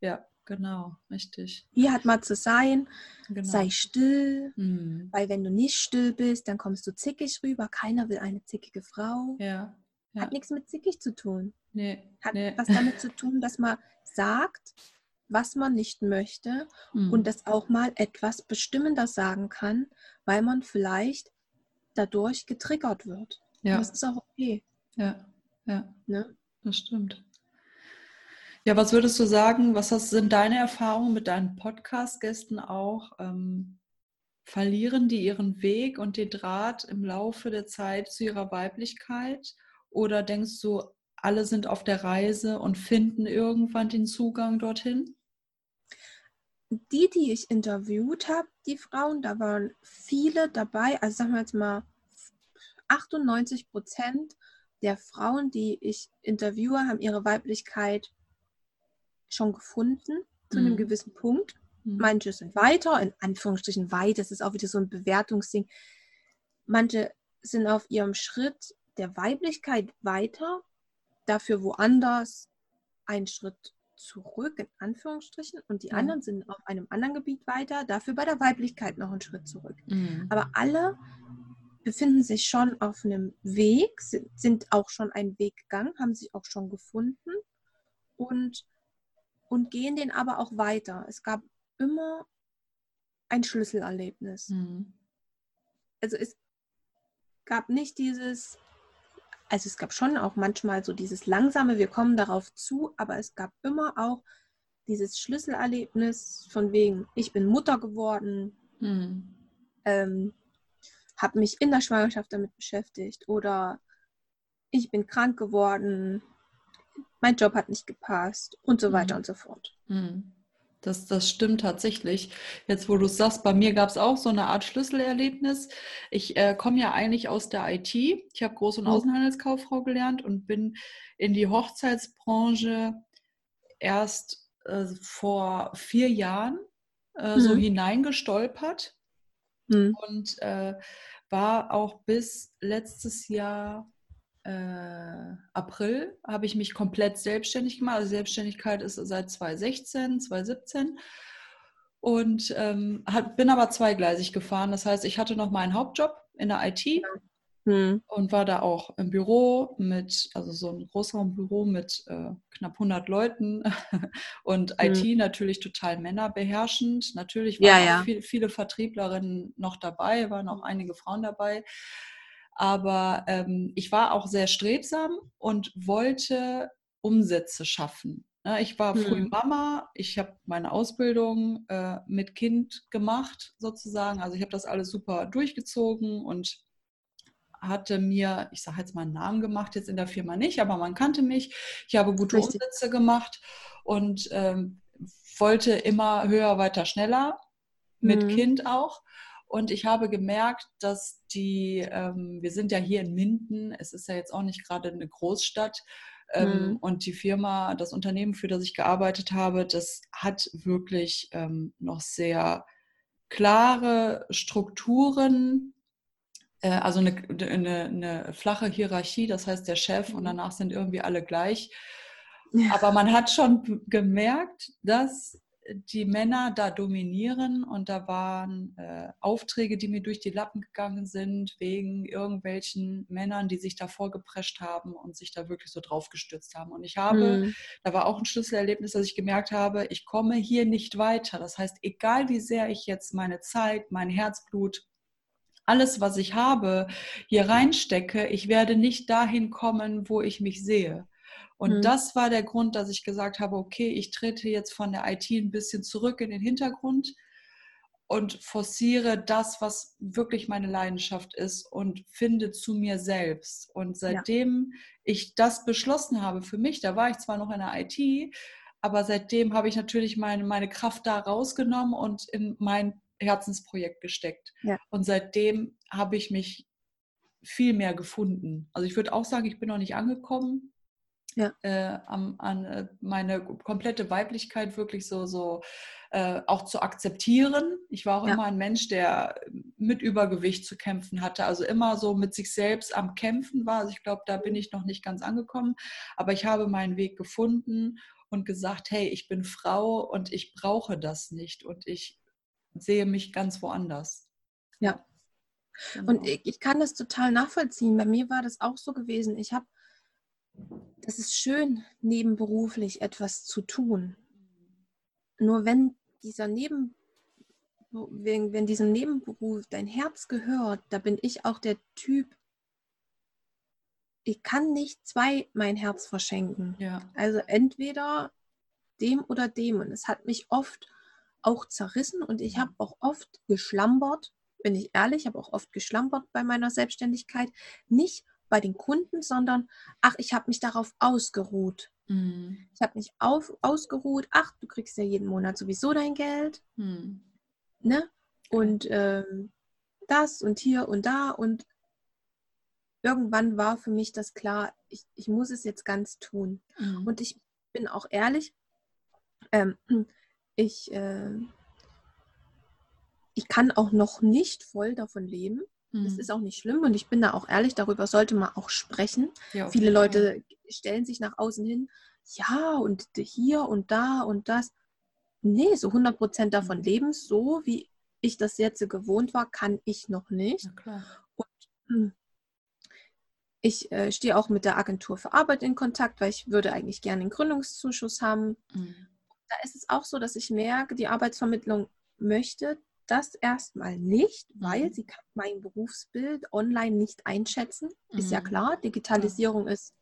Ja, genau, richtig. Hier hat mal zu sein, genau. sei still, mhm. weil wenn du nicht still bist, dann kommst du zickig rüber. Keiner will eine zickige Frau. Ja. ja. Hat nichts mit zickig zu tun. Nee. Hat nee. was damit zu tun, dass man sagt, was man nicht möchte mhm. und das auch mal etwas bestimmender sagen kann, weil man vielleicht dadurch getriggert wird. Ja. das ist auch okay. Ja, ja. Ne? Das stimmt. Ja, was würdest du sagen, was sind deine Erfahrungen mit deinen Podcast-Gästen auch? Ähm, verlieren die ihren Weg und den Draht im Laufe der Zeit zu ihrer Weiblichkeit? Oder denkst du, alle sind auf der Reise und finden irgendwann den Zugang dorthin? Die, die ich interviewt habe, die Frauen, da waren viele dabei, also sagen wir jetzt mal 98 Prozent der Frauen, die ich interviewe, haben ihre Weiblichkeit schon gefunden zu mhm. einem gewissen Punkt. Mhm. Manche sind weiter, in Anführungsstrichen weit, das ist auch wieder so ein Bewertungsding. Manche sind auf ihrem Schritt der Weiblichkeit weiter, dafür woanders einen Schritt zurück, in Anführungsstrichen, und die mhm. anderen sind auf einem anderen Gebiet weiter, dafür bei der Weiblichkeit noch einen Schritt zurück. Mhm. Aber alle befinden sich schon auf einem Weg, sind, auch schon einen Weg gegangen, haben sich auch schon gefunden und, und gehen den aber auch weiter. Es gab immer ein Schlüsselerlebnis. Mhm. Also es gab nicht dieses, also es gab schon auch manchmal so dieses langsame, wir kommen darauf zu, aber es gab immer auch dieses Schlüsselerlebnis von wegen, ich bin Mutter geworden, mhm. ähm, habe mich in der Schwangerschaft damit beschäftigt oder ich bin krank geworden, mein Job hat nicht gepasst und so weiter mhm. und so fort. Mhm. Das, das stimmt tatsächlich. Jetzt, wo du es sagst, bei mir gab es auch so eine Art Schlüsselerlebnis. Ich äh, komme ja eigentlich aus der IT. Ich habe Groß- und mhm. Außenhandelskauffrau gelernt und bin in die Hochzeitsbranche erst äh, vor vier Jahren äh, mhm. so hineingestolpert. Mhm. Und äh, war auch bis letztes Jahr äh, April, habe ich mich komplett selbstständig gemacht. Also Selbstständigkeit ist seit 2016, 2017. Und ähm, hat, bin aber zweigleisig gefahren. Das heißt, ich hatte noch meinen Hauptjob in der IT. Hm. und war da auch im Büro mit, also so ein Großraumbüro mit äh, knapp 100 Leuten und hm. IT natürlich total männerbeherrschend. Natürlich waren ja, ja. Viel, viele Vertrieblerinnen noch dabei, waren auch einige Frauen dabei. Aber ähm, ich war auch sehr strebsam und wollte Umsätze schaffen. Ne, ich war früh hm. Mama, ich habe meine Ausbildung äh, mit Kind gemacht sozusagen. Also ich habe das alles super durchgezogen und hatte mir, ich sage jetzt mal einen Namen gemacht, jetzt in der Firma nicht, aber man kannte mich. Ich habe gute Richtig. Umsätze gemacht und ähm, wollte immer höher, weiter, schneller, mit mhm. Kind auch. Und ich habe gemerkt, dass die, ähm, wir sind ja hier in Minden, es ist ja jetzt auch nicht gerade eine Großstadt. Ähm, mhm. Und die Firma, das Unternehmen, für das ich gearbeitet habe, das hat wirklich ähm, noch sehr klare Strukturen, also eine, eine, eine, flache Hierarchie, das heißt der Chef und danach sind irgendwie alle gleich. Aber man hat schon gemerkt, dass die Männer da dominieren und da waren äh, Aufträge, die mir durch die Lappen gegangen sind, wegen irgendwelchen Männern, die sich da vorgeprescht haben und sich da wirklich so drauf gestürzt haben. Und ich habe, mhm. da war auch ein Schlüsselerlebnis, dass ich gemerkt habe, ich komme hier nicht weiter. Das heißt, egal wie sehr ich jetzt meine Zeit, mein Herzblut alles, was ich habe, hier reinstecke, ich werde nicht dahin kommen, wo ich mich sehe. Und mhm. das war der Grund, dass ich gesagt habe, okay, ich trete jetzt von der IT ein bisschen zurück in den Hintergrund und forciere das, was wirklich meine Leidenschaft ist und finde zu mir selbst. Und seitdem ja. ich das beschlossen habe für mich, da war ich zwar noch in der IT, aber seitdem habe ich natürlich meine, meine Kraft da rausgenommen und in mein Herzensprojekt gesteckt. Ja. Und seitdem habe ich mich viel mehr gefunden. Also ich würde auch sagen, ich bin noch nicht angekommen, ja. äh, an, an äh, meine komplette Weiblichkeit wirklich so, so äh, auch zu akzeptieren. Ich war auch ja. immer ein Mensch, der mit Übergewicht zu kämpfen hatte, also immer so mit sich selbst am Kämpfen war. Also ich glaube, da bin ich noch nicht ganz angekommen, aber ich habe meinen Weg gefunden und gesagt, hey, ich bin Frau und ich brauche das nicht und ich sehe mich ganz woanders. Ja. Genau. Und ich, ich kann das total nachvollziehen. Bei mir war das auch so gewesen. Ich habe, es ist schön, nebenberuflich etwas zu tun. Nur wenn dieser Neben, wenn, wenn diesem Nebenberuf dein Herz gehört, da bin ich auch der Typ, ich kann nicht zwei mein Herz verschenken. Ja. Also entweder dem oder dem. Und es hat mich oft auch zerrissen und ich habe auch oft geschlampert, bin ich ehrlich, habe auch oft geschlampert bei meiner Selbstständigkeit. Nicht bei den Kunden, sondern ach, ich habe mich darauf ausgeruht. Mhm. Ich habe mich auf, ausgeruht, ach, du kriegst ja jeden Monat sowieso dein Geld. Mhm. Ne? Und ähm, das und hier und da. Und irgendwann war für mich das klar, ich, ich muss es jetzt ganz tun. Mhm. Und ich bin auch ehrlich, ähm, ich, äh, ich kann auch noch nicht voll davon leben. Das mhm. ist auch nicht schlimm und ich bin da auch ehrlich, darüber sollte man auch sprechen. Ja, Viele Leute stellen sich nach außen hin, ja, und hier und da und das. Nee, so 100 Prozent davon mhm. leben, so wie ich das jetzt gewohnt war, kann ich noch nicht. Und hm, ich äh, stehe auch mit der Agentur für Arbeit in Kontakt, weil ich würde eigentlich gerne einen Gründungszuschuss haben. Mhm. Da ist es auch so, dass ich merke, die Arbeitsvermittlung möchte das erstmal nicht, weil mhm. sie kann mein Berufsbild online nicht einschätzen. Mhm. Ist ja mhm. klar, Digitalisierung ja. ist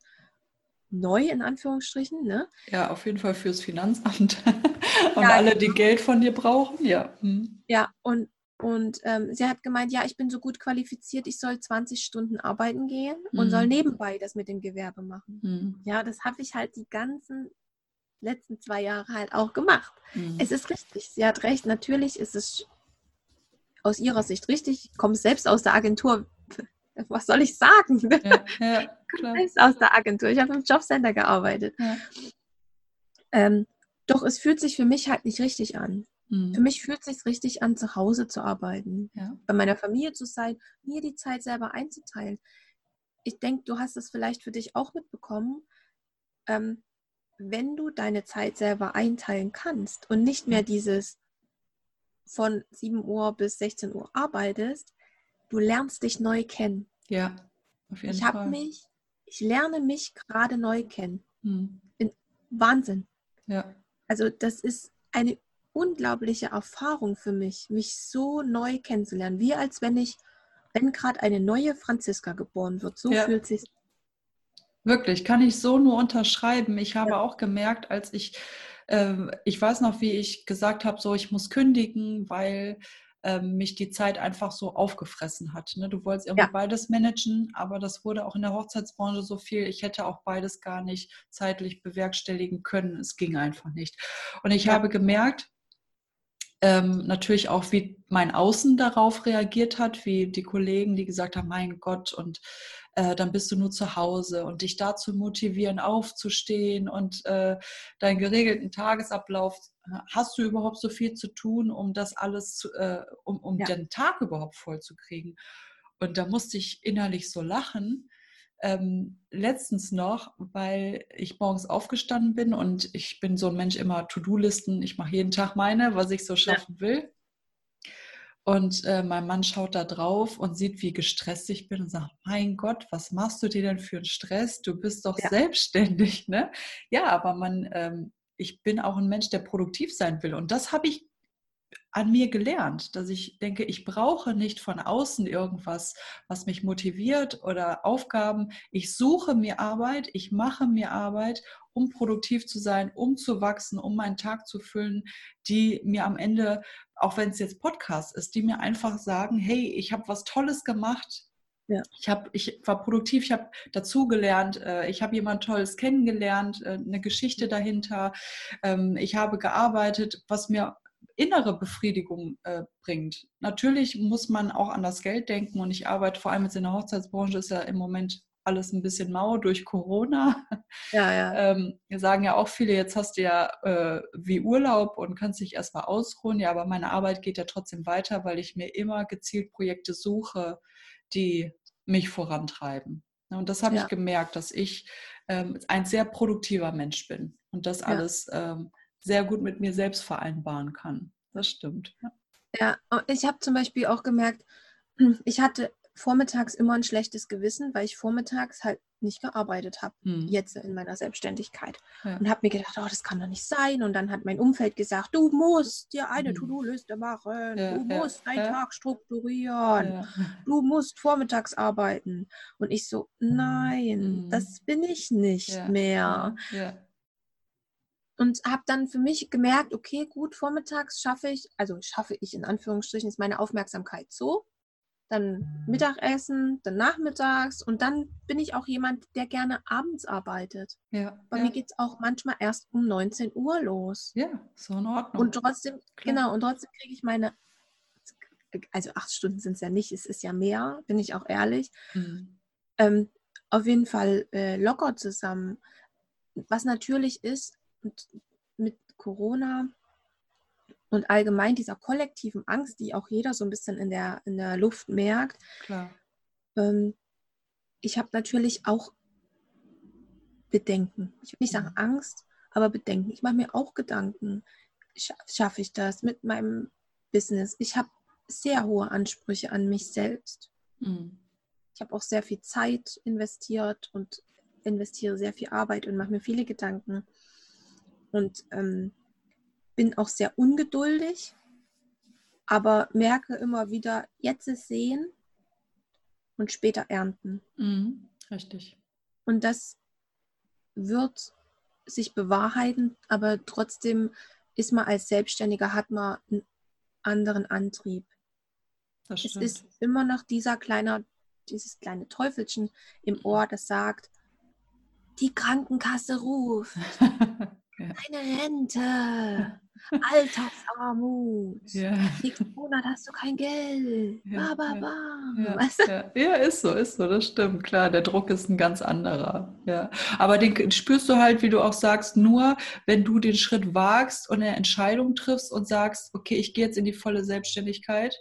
neu in Anführungsstrichen. Ne? Ja, auf jeden Fall fürs Finanzamt und ja, alle, die genau. Geld von dir brauchen. Ja, mhm. ja und, und ähm, sie hat gemeint, ja, ich bin so gut qualifiziert, ich soll 20 Stunden arbeiten gehen mhm. und soll nebenbei das mit dem Gewerbe machen. Mhm. Ja, das habe ich halt die ganzen letzten zwei Jahre halt auch gemacht. Es ist richtig, sie hat recht, natürlich ist es aus ihrer Sicht richtig. Ich komme selbst aus der Agentur. Was soll ich sagen? Ja, ja, klar. Selbst aus der Agentur. Ich habe im Jobcenter gearbeitet. Ja. Ähm, doch es fühlt sich für mich halt nicht richtig an. Mhm. Für mich fühlt es sich richtig an, zu Hause zu arbeiten, bei meiner Familie zu sein, mir die Zeit selber einzuteilen. Ich denke, du hast es vielleicht für dich auch mitbekommen. Ähm, wenn du deine Zeit selber einteilen kannst und nicht mehr dieses von 7 Uhr bis 16 Uhr arbeitest, du lernst dich neu kennen. Ja, auf jeden ich Fall. Mich, ich lerne mich gerade neu kennen. Hm. Wahnsinn. Ja. Also das ist eine unglaubliche Erfahrung für mich, mich so neu kennenzulernen, wie als wenn ich, wenn gerade eine neue Franziska geboren wird. So ja. fühlt sich Wirklich, kann ich so nur unterschreiben. Ich habe ja. auch gemerkt, als ich ähm, ich weiß noch, wie ich gesagt habe, so ich muss kündigen, weil ähm, mich die Zeit einfach so aufgefressen hat. Ne? Du wolltest irgendwie ja. beides managen, aber das wurde auch in der Hochzeitsbranche so viel. Ich hätte auch beides gar nicht zeitlich bewerkstelligen können. Es ging einfach nicht. Und ich ja. habe gemerkt, ähm, natürlich auch, wie mein Außen darauf reagiert hat, wie die Kollegen, die gesagt haben, mein Gott, und äh, dann bist du nur zu Hause und dich dazu motivieren, aufzustehen und äh, deinen geregelten Tagesablauf. Hast du überhaupt so viel zu tun, um das alles, zu, äh, um, um ja. den Tag überhaupt voll zu kriegen? Und da musste ich innerlich so lachen, ähm, letztens noch, weil ich morgens aufgestanden bin und ich bin so ein Mensch immer To-Do-Listen. Ich mache jeden Tag meine, was ich so schaffen ja. will. Und äh, mein Mann schaut da drauf und sieht, wie gestresst ich bin und sagt, mein Gott, was machst du dir denn für einen Stress? Du bist doch ja. selbstständig, ne? Ja, aber man, ähm, ich bin auch ein Mensch, der produktiv sein will. Und das habe ich an mir gelernt, dass ich denke, ich brauche nicht von außen irgendwas, was mich motiviert oder Aufgaben. Ich suche mir Arbeit, ich mache mir Arbeit, um produktiv zu sein, um zu wachsen, um meinen Tag zu füllen, die mir am Ende, auch wenn es jetzt Podcast ist, die mir einfach sagen, hey, ich habe was Tolles gemacht, ja. Ich, hab, ich war produktiv, ich habe dazugelernt, äh, ich habe jemand Tolles kennengelernt, äh, eine Geschichte dahinter. Ähm, ich habe gearbeitet, was mir innere Befriedigung äh, bringt. Natürlich muss man auch an das Geld denken und ich arbeite vor allem jetzt in der Hochzeitsbranche, ist ja im Moment alles ein bisschen mau durch Corona. Ja, ja. Ähm, wir sagen ja auch viele, jetzt hast du ja äh, wie Urlaub und kannst dich erstmal ausruhen. Ja, aber meine Arbeit geht ja trotzdem weiter, weil ich mir immer gezielt Projekte suche, die mich vorantreiben. Und das habe ja. ich gemerkt, dass ich ähm, ein sehr produktiver Mensch bin und das alles ähm, sehr gut mit mir selbst vereinbaren kann. Das stimmt. Ja, ich habe zum Beispiel auch gemerkt, ich hatte vormittags immer ein schlechtes Gewissen, weil ich vormittags halt nicht gearbeitet habe, hm. jetzt in meiner Selbstständigkeit. Ja. Und habe mir gedacht, oh, das kann doch nicht sein. Und dann hat mein Umfeld gesagt, du musst dir eine hm. To-Do-Liste machen, ja, du musst ja, deinen Tag strukturieren, du musst vormittags arbeiten. Und ich so, nein, hm. das bin ich nicht mehr. Und habe dann für mich gemerkt, okay, gut, vormittags schaffe ich, also schaffe ich in Anführungsstrichen, ist meine Aufmerksamkeit so, dann Mittagessen, dann nachmittags und dann bin ich auch jemand, der gerne abends arbeitet. Ja, Bei ja. mir geht es auch manchmal erst um 19 Uhr los. Ja, so in Ordnung. Und trotzdem, Klar. genau, und trotzdem kriege ich meine, also acht Stunden sind es ja nicht, es ist ja mehr, bin ich auch ehrlich. Mhm. Ähm, auf jeden Fall äh, locker zusammen. Was natürlich ist, mit Corona und allgemein dieser kollektiven Angst, die auch jeder so ein bisschen in der, in der Luft merkt. Ähm, ich habe natürlich auch Bedenken. Ich will nicht sagen mhm. Angst, aber Bedenken. Ich mache mir auch Gedanken. Schaffe ich das mit meinem Business? Ich habe sehr hohe Ansprüche an mich selbst. Mhm. Ich habe auch sehr viel Zeit investiert und investiere sehr viel Arbeit und mache mir viele Gedanken. Und ähm, bin auch sehr ungeduldig, aber merke immer wieder, jetzt ist sehen und später ernten. Mhm, richtig. Und das wird sich bewahrheiten, aber trotzdem ist man als Selbstständiger, hat man einen anderen Antrieb. es ist immer noch dieser kleine, dieses kleine Teufelchen im Ohr, das sagt, die Krankenkasse ruft. Eine Rente, Altersarmut. Ja. Nächsten Monat hast du kein Geld. Ja, ba, ba, ba. Ja, ja, ja, ist so, ist so, das stimmt. Klar, der Druck ist ein ganz anderer. Ja. Aber den spürst du halt, wie du auch sagst, nur wenn du den Schritt wagst und eine Entscheidung triffst und sagst, okay, ich gehe jetzt in die volle Selbstständigkeit.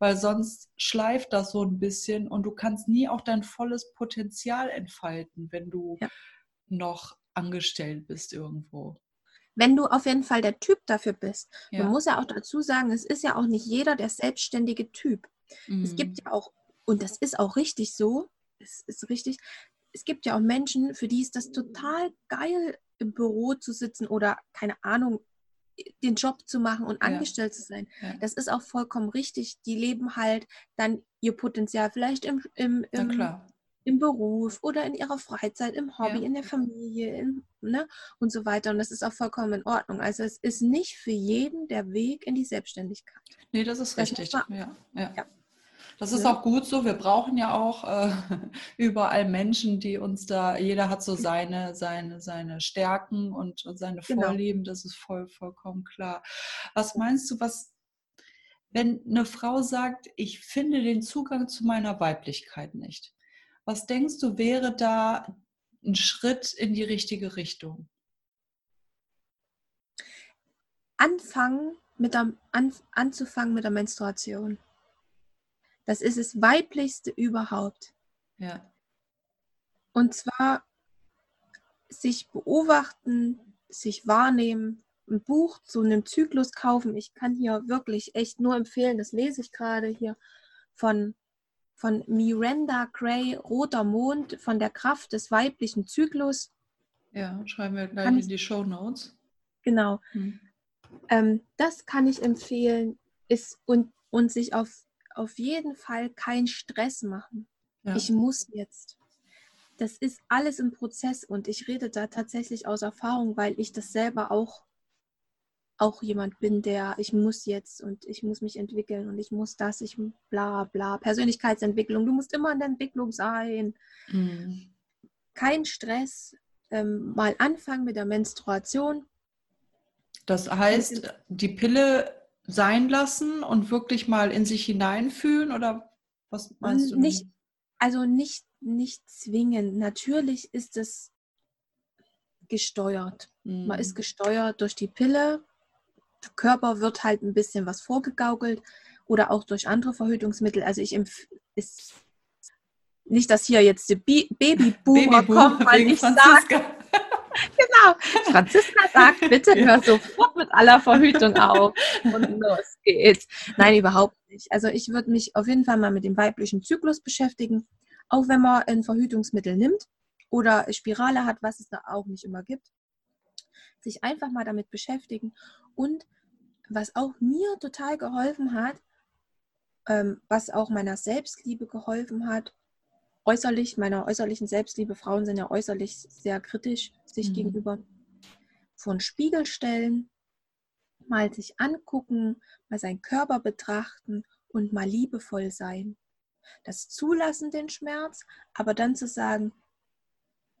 Weil sonst schleift das so ein bisschen und du kannst nie auch dein volles Potenzial entfalten, wenn du noch angestellt bist irgendwo. Wenn du auf jeden Fall der Typ dafür bist. Ja. Man muss ja auch dazu sagen, es ist ja auch nicht jeder der selbstständige Typ. Mhm. Es gibt mhm. ja auch, und das ist auch richtig so, es ist richtig, es gibt ja auch Menschen, für die ist das total geil, im Büro zu sitzen oder keine Ahnung, den Job zu machen und angestellt ja. zu sein. Ja. Das ist auch vollkommen richtig. Die leben halt dann ihr Potenzial vielleicht im, im, im im Beruf oder in ihrer Freizeit, im Hobby, ja. in der Familie in, ne, und so weiter. Und das ist auch vollkommen in Ordnung. Also es ist nicht für jeden der Weg in die Selbstständigkeit. Nee, das ist das richtig. Ja, ja. ja. Das ist auch gut so. Wir brauchen ja auch äh, überall Menschen, die uns da, jeder hat so seine, seine, seine Stärken und, und seine genau. Vorlieben. Genau. Das ist voll, vollkommen klar. Was meinst du, was, wenn eine Frau sagt, ich finde den Zugang zu meiner Weiblichkeit nicht? Was denkst du, wäre da ein Schritt in die richtige Richtung? Anfangen mit der, an, anzufangen mit der Menstruation. Das ist das weiblichste überhaupt. Ja. Und zwar sich beobachten, sich wahrnehmen, ein Buch zu einem Zyklus kaufen. Ich kann hier wirklich echt nur empfehlen, das lese ich gerade hier von von Miranda Gray, Roter Mond, von der Kraft des weiblichen Zyklus. Ja, schreiben wir gleich kann in die Show Notes. Genau. Hm. Ähm, das kann ich empfehlen ist, und, und sich auf, auf jeden Fall keinen Stress machen. Ja. Ich muss jetzt. Das ist alles im Prozess und ich rede da tatsächlich aus Erfahrung, weil ich das selber auch auch jemand bin, der ich muss jetzt und ich muss mich entwickeln und ich muss das, ich bla bla. Persönlichkeitsentwicklung, du musst immer in der Entwicklung sein. Mhm. Kein Stress. Ähm, mal anfangen mit der Menstruation. Das heißt, die Pille sein lassen und wirklich mal in sich hineinfühlen oder was meinst du? Nicht, also nicht nicht zwingend. Natürlich ist es gesteuert. Mhm. Man ist gesteuert durch die Pille. Der Körper wird halt ein bisschen was vorgegaukelt oder auch durch andere Verhütungsmittel. Also ich ist nicht, dass hier jetzt die Babyboomer Baby kommt, weil ich sage, genau. Franziska sagt, bitte hör sofort mit aller Verhütung auf. Und los geht's. Nein, überhaupt nicht. Also ich würde mich auf jeden Fall mal mit dem weiblichen Zyklus beschäftigen, auch wenn man ein Verhütungsmittel nimmt oder Spirale hat, was es da auch nicht immer gibt. Sich einfach mal damit beschäftigen. Und was auch mir total geholfen hat, ähm, was auch meiner Selbstliebe geholfen hat, äußerlich, meiner äußerlichen Selbstliebe, Frauen sind ja äußerlich sehr kritisch sich mhm. gegenüber, einen Spiegel stellen, mal sich angucken, mal seinen Körper betrachten und mal liebevoll sein. Das Zulassen den Schmerz, aber dann zu sagen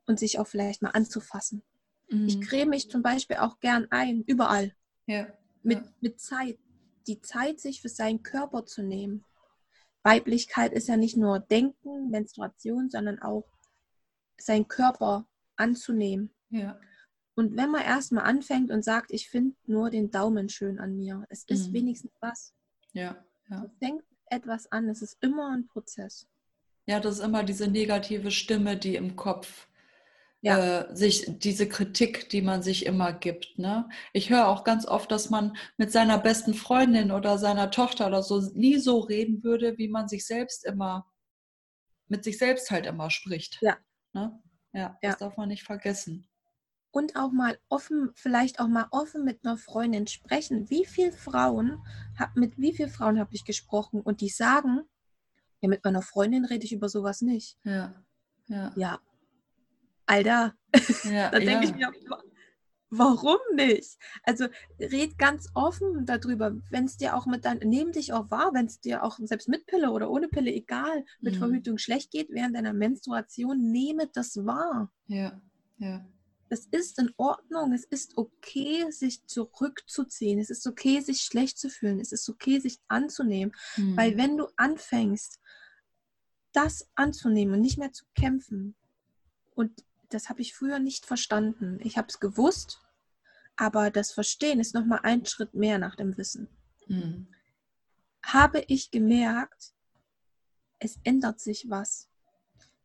und sich auch vielleicht mal anzufassen. Mhm. Ich creme mich zum Beispiel auch gern ein, überall. Ja. Mit, ja. mit Zeit. Die Zeit, sich für seinen Körper zu nehmen. Weiblichkeit ist ja nicht nur Denken, Menstruation, sondern auch seinen Körper anzunehmen. Ja. Und wenn man erstmal anfängt und sagt, ich finde nur den Daumen schön an mir, es ist mhm. wenigstens was. Ja, ja. Es fängt etwas an, es ist immer ein Prozess. Ja, das ist immer diese negative Stimme, die im Kopf ja. äh, sich diese Kritik, die man sich immer gibt. Ne? Ich höre auch ganz oft, dass man mit seiner besten Freundin oder seiner Tochter oder so nie so reden würde, wie man sich selbst immer mit sich selbst halt immer spricht. Ja. Ne? Ja, das ja. darf man nicht vergessen. Und auch mal offen, vielleicht auch mal offen mit einer Freundin sprechen. Wie viele Frauen, mit wie vielen Frauen habe ich gesprochen und die sagen, ja, mit meiner Freundin rede ich über sowas nicht. Ja. Ja. ja. Alter, ja, da denke ja. ich mir, warum nicht? Also red ganz offen darüber, wenn es dir auch mit deinem, nehm dich auch wahr, wenn es dir auch selbst mit Pille oder ohne Pille, egal, mit mhm. Verhütung schlecht geht während deiner Menstruation, nehme das wahr. Ja, ja. Es ist in Ordnung, es ist okay, sich zurückzuziehen, es ist okay, sich schlecht zu fühlen, es ist okay, sich anzunehmen, mhm. weil wenn du anfängst, das anzunehmen und nicht mehr zu kämpfen und das habe ich früher nicht verstanden. Ich habe es gewusst, aber das Verstehen ist nochmal ein Schritt mehr nach dem Wissen. Mhm. Habe ich gemerkt, es ändert sich was.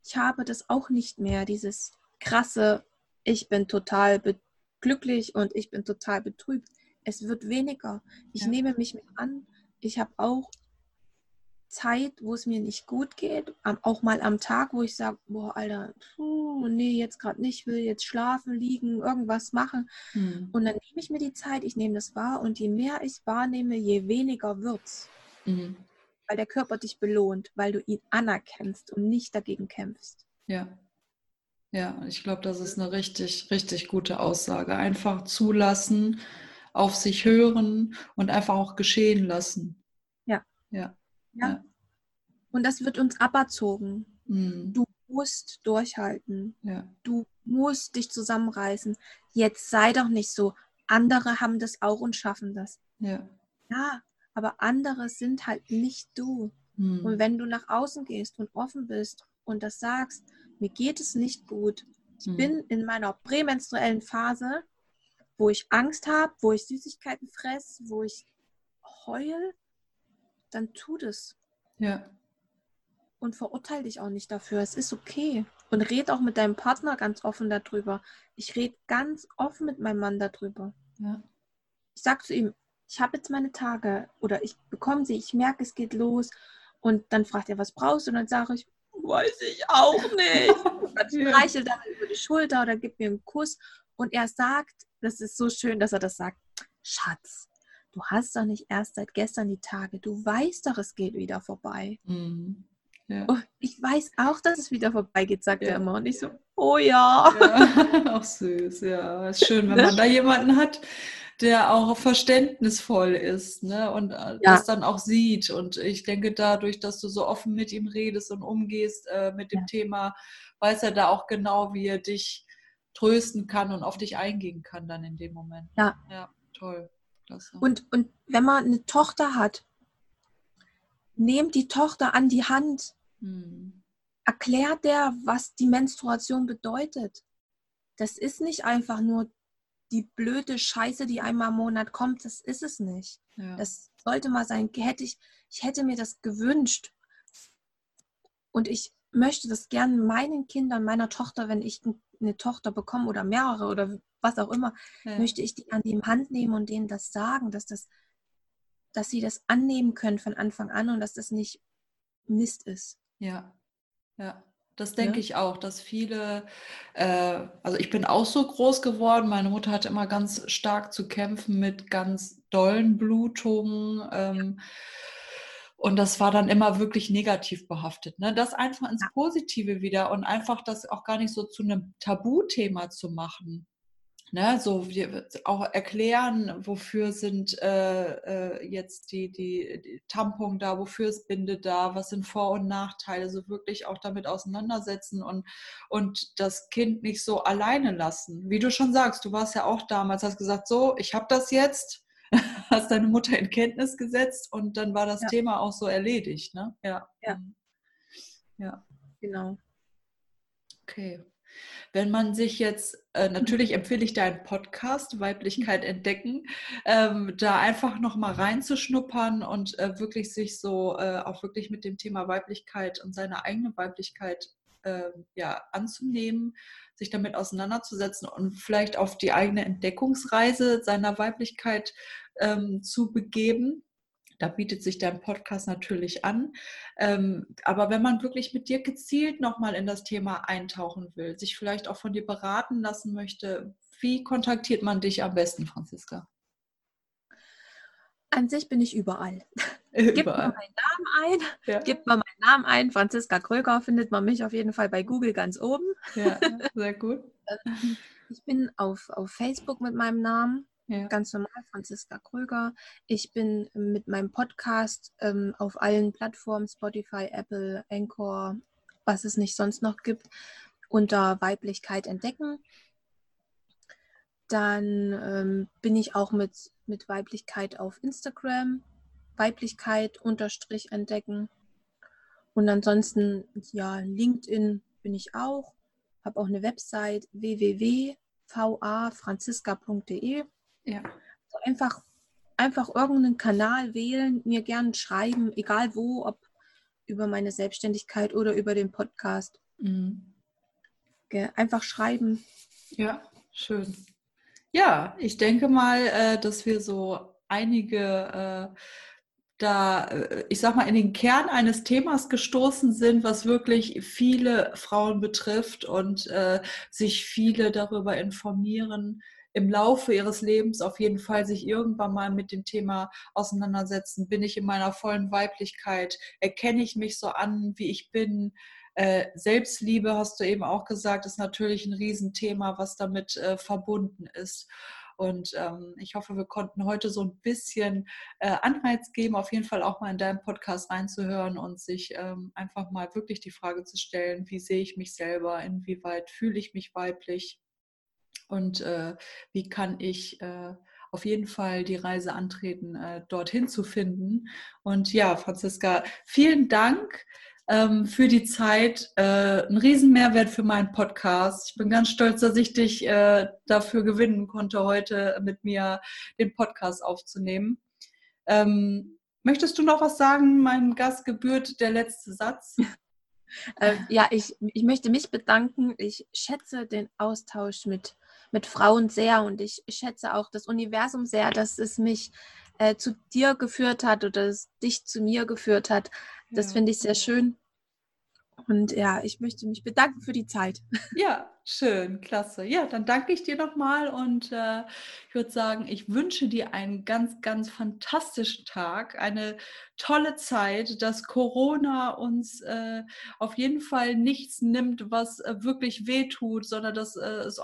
Ich habe das auch nicht mehr, dieses krasse, ich bin total glücklich und ich bin total betrübt. Es wird weniger. Ich ja. nehme mich mit an. Ich habe auch Zeit, wo es mir nicht gut geht, auch mal am Tag, wo ich sage, boah, Alter, puh, nee, jetzt gerade nicht, will jetzt schlafen, liegen, irgendwas machen. Hm. Und dann nehme ich mir die Zeit, ich nehme das wahr und je mehr ich wahrnehme, je weniger wird's. Mhm. Weil der Körper dich belohnt, weil du ihn anerkennst und nicht dagegen kämpfst. Ja. Ja, ich glaube, das ist eine richtig, richtig gute Aussage. Einfach zulassen, auf sich hören und einfach auch geschehen lassen. Ja. Ja. Ja. Und das wird uns aberzogen. Mhm. Du musst durchhalten. Ja. Du musst dich zusammenreißen. Jetzt sei doch nicht so. Andere haben das auch und schaffen das. Ja. Ja, aber andere sind halt nicht du. Mhm. Und wenn du nach außen gehst und offen bist und das sagst, mir geht es nicht gut. Ich mhm. bin in meiner prämenstruellen Phase, wo ich Angst habe, wo ich Süßigkeiten fresse, wo ich heul, dann tu das. Ja. Und verurteile dich auch nicht dafür. Es ist okay. Und red auch mit deinem Partner ganz offen darüber. Ich rede ganz offen mit meinem Mann darüber. Ja. Ich sage zu ihm, ich habe jetzt meine Tage oder ich bekomme sie, ich merke, es geht los. Und dann fragt er, was brauchst du? Und dann sage ich, weiß ich auch nicht. Dann streichelt er über die Schulter oder gibt mir einen Kuss. Und er sagt, das ist so schön, dass er das sagt, Schatz, du hast doch nicht erst seit gestern die Tage, du weißt doch, es geht wieder vorbei. Mhm. Ja. Oh, ich weiß auch, dass es wieder vorbeigeht, sagt ja. er immer. Und ich so, oh ja. ja. Auch süß, ja. Ist schön, wenn man da jemanden hat, der auch verständnisvoll ist ne? und äh, ja. das dann auch sieht. Und ich denke, dadurch, dass du so offen mit ihm redest und umgehst äh, mit dem Thema, weiß er da auch genau, wie er dich trösten kann und auf dich eingehen kann dann in dem Moment. Ja. Ja, toll. Klasse. Und, und wenn man eine Tochter hat, nehmt die Tochter an die Hand. Hm. erklärt der, was die Menstruation bedeutet. Das ist nicht einfach nur die blöde Scheiße, die einmal im Monat kommt. Das ist es nicht. Ja. Das sollte mal sein. Hätte ich, ich hätte mir das gewünscht. Und ich möchte das gerne meinen Kindern, meiner Tochter, wenn ich eine Tochter bekomme oder mehrere oder was auch immer, ja. möchte ich die an die Hand nehmen und denen das sagen, dass das, dass sie das annehmen können von Anfang an und dass das nicht Mist ist. Ja, ja. Das denke ja. ich auch, dass viele, äh, also ich bin auch so groß geworden, meine Mutter hatte immer ganz stark zu kämpfen mit ganz dollen Blutungen. Ähm, und das war dann immer wirklich negativ behaftet. Ne? Das einfach ins Positive wieder und einfach das auch gar nicht so zu einem Tabuthema zu machen. Ne, so wir auch erklären, wofür sind äh, äh, jetzt die, die, die Tampon da, wofür ist Binde da, was sind Vor- und Nachteile, so wirklich auch damit auseinandersetzen und, und das Kind nicht so alleine lassen. Wie du schon sagst, du warst ja auch damals, hast gesagt, so, ich habe das jetzt, hast deine Mutter in Kenntnis gesetzt und dann war das ja. Thema auch so erledigt. Ne? Ja. ja. Mhm. Ja. Genau. Okay. Wenn man sich jetzt, äh, natürlich empfehle ich deinen Podcast, Weiblichkeit entdecken, ähm, da einfach nochmal reinzuschnuppern und äh, wirklich sich so äh, auch wirklich mit dem Thema Weiblichkeit und seine eigene Weiblichkeit äh, ja, anzunehmen, sich damit auseinanderzusetzen und vielleicht auf die eigene Entdeckungsreise seiner Weiblichkeit ähm, zu begeben da bietet sich dein Podcast natürlich an. Ähm, aber wenn man wirklich mit dir gezielt nochmal in das Thema eintauchen will, sich vielleicht auch von dir beraten lassen möchte, wie kontaktiert man dich am besten, Franziska? An sich bin ich überall. überall. Gib mal meinen Namen ein. Ja. Gib mal meinen Namen ein. Franziska Kröger findet man mich auf jeden Fall bei Google ganz oben. Ja, sehr gut. ich bin auf, auf Facebook mit meinem Namen. Ja. Ganz normal, Franziska Kröger. Ich bin mit meinem Podcast ähm, auf allen Plattformen, Spotify, Apple, Anchor, was es nicht sonst noch gibt, unter Weiblichkeit entdecken. Dann ähm, bin ich auch mit, mit Weiblichkeit auf Instagram, Weiblichkeit unterstrich entdecken. Und ansonsten, ja, LinkedIn bin ich auch. Habe auch eine Website www.vafranziska.de. Ja. Also einfach, einfach irgendeinen Kanal wählen, mir gern schreiben, egal wo, ob über meine Selbstständigkeit oder über den Podcast. Mhm. Einfach schreiben. Ja, schön. Ja, ich denke mal, äh, dass wir so einige äh, da, äh, ich sag mal, in den Kern eines Themas gestoßen sind, was wirklich viele Frauen betrifft und sich viele darüber informieren, im Laufe ihres Lebens auf jeden Fall sich irgendwann mal mit dem Thema auseinandersetzen. Bin ich in meiner vollen Weiblichkeit? Erkenne ich mich so an, wie ich bin? Äh, Selbstliebe, hast du eben auch gesagt, ist natürlich ein Riesenthema, was damit äh, verbunden ist. Und ähm, ich hoffe, wir konnten heute so ein bisschen äh, Anreiz geben, auf jeden Fall auch mal in deinem Podcast reinzuhören und sich ähm, einfach mal wirklich die Frage zu stellen, wie sehe ich mich selber, inwieweit fühle ich mich weiblich und äh, wie kann ich äh, auf jeden Fall die Reise antreten, äh, dorthin zu finden. Und ja, Franziska, vielen Dank ähm, für die Zeit. Äh, ein Riesenmehrwert für meinen Podcast. Ich bin ganz stolz, dass ich dich äh, dafür gewinnen konnte, heute mit mir den Podcast aufzunehmen. Ähm, möchtest du noch was sagen? Mein Gast gebührt der letzte Satz. Äh, ja, ich, ich möchte mich bedanken. Ich schätze den Austausch mit mit Frauen sehr und ich schätze auch das Universum sehr, dass es mich äh, zu dir geführt hat oder dich zu mir geführt hat. Das ja. finde ich sehr schön. Und ja, ich möchte mich bedanken für die Zeit. Ja, schön, klasse. Ja, dann danke ich dir nochmal und äh, ich würde sagen, ich wünsche dir einen ganz, ganz fantastischen Tag, eine tolle Zeit, dass Corona uns äh, auf jeden Fall nichts nimmt, was äh, wirklich wehtut, sondern dass äh, es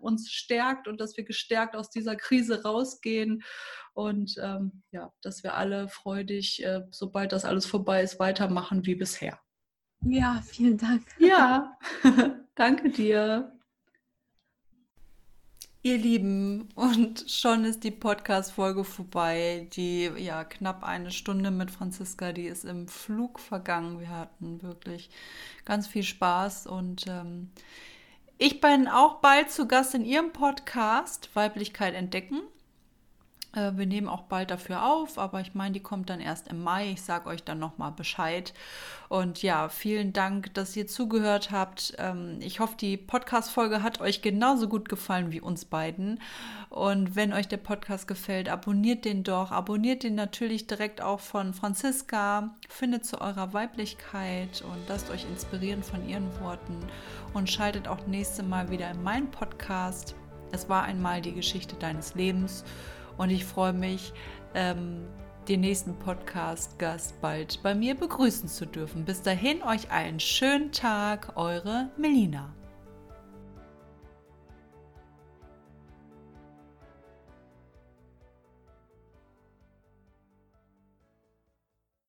uns stärkt und dass wir gestärkt aus dieser Krise rausgehen und ähm, ja, dass wir alle freudig, äh, sobald das alles vorbei ist, weitermachen wie bisher. Ja, vielen Dank. Ja, danke dir. Ihr Lieben, und schon ist die Podcast-Folge vorbei. Die ja knapp eine Stunde mit Franziska, die ist im Flug vergangen. Wir hatten wirklich ganz viel Spaß und ähm, ich bin auch bald zu Gast in ihrem Podcast Weiblichkeit entdecken. Äh, wir nehmen auch bald dafür auf, aber ich meine, die kommt dann erst im Mai. Ich sage euch dann nochmal Bescheid. Und ja, vielen Dank, dass ihr zugehört habt. Ähm, ich hoffe, die Podcast-Folge hat euch genauso gut gefallen wie uns beiden. Und wenn euch der Podcast gefällt, abonniert den doch. Abonniert den natürlich direkt auch von Franziska. Findet zu eurer Weiblichkeit und lasst euch inspirieren von ihren Worten. Und schaltet auch nächste Mal wieder in meinen Podcast. Es war einmal die Geschichte deines Lebens. Und ich freue mich, ähm, den nächsten Podcast-Gast bald bei mir begrüßen zu dürfen. Bis dahin euch einen schönen Tag, eure Melina.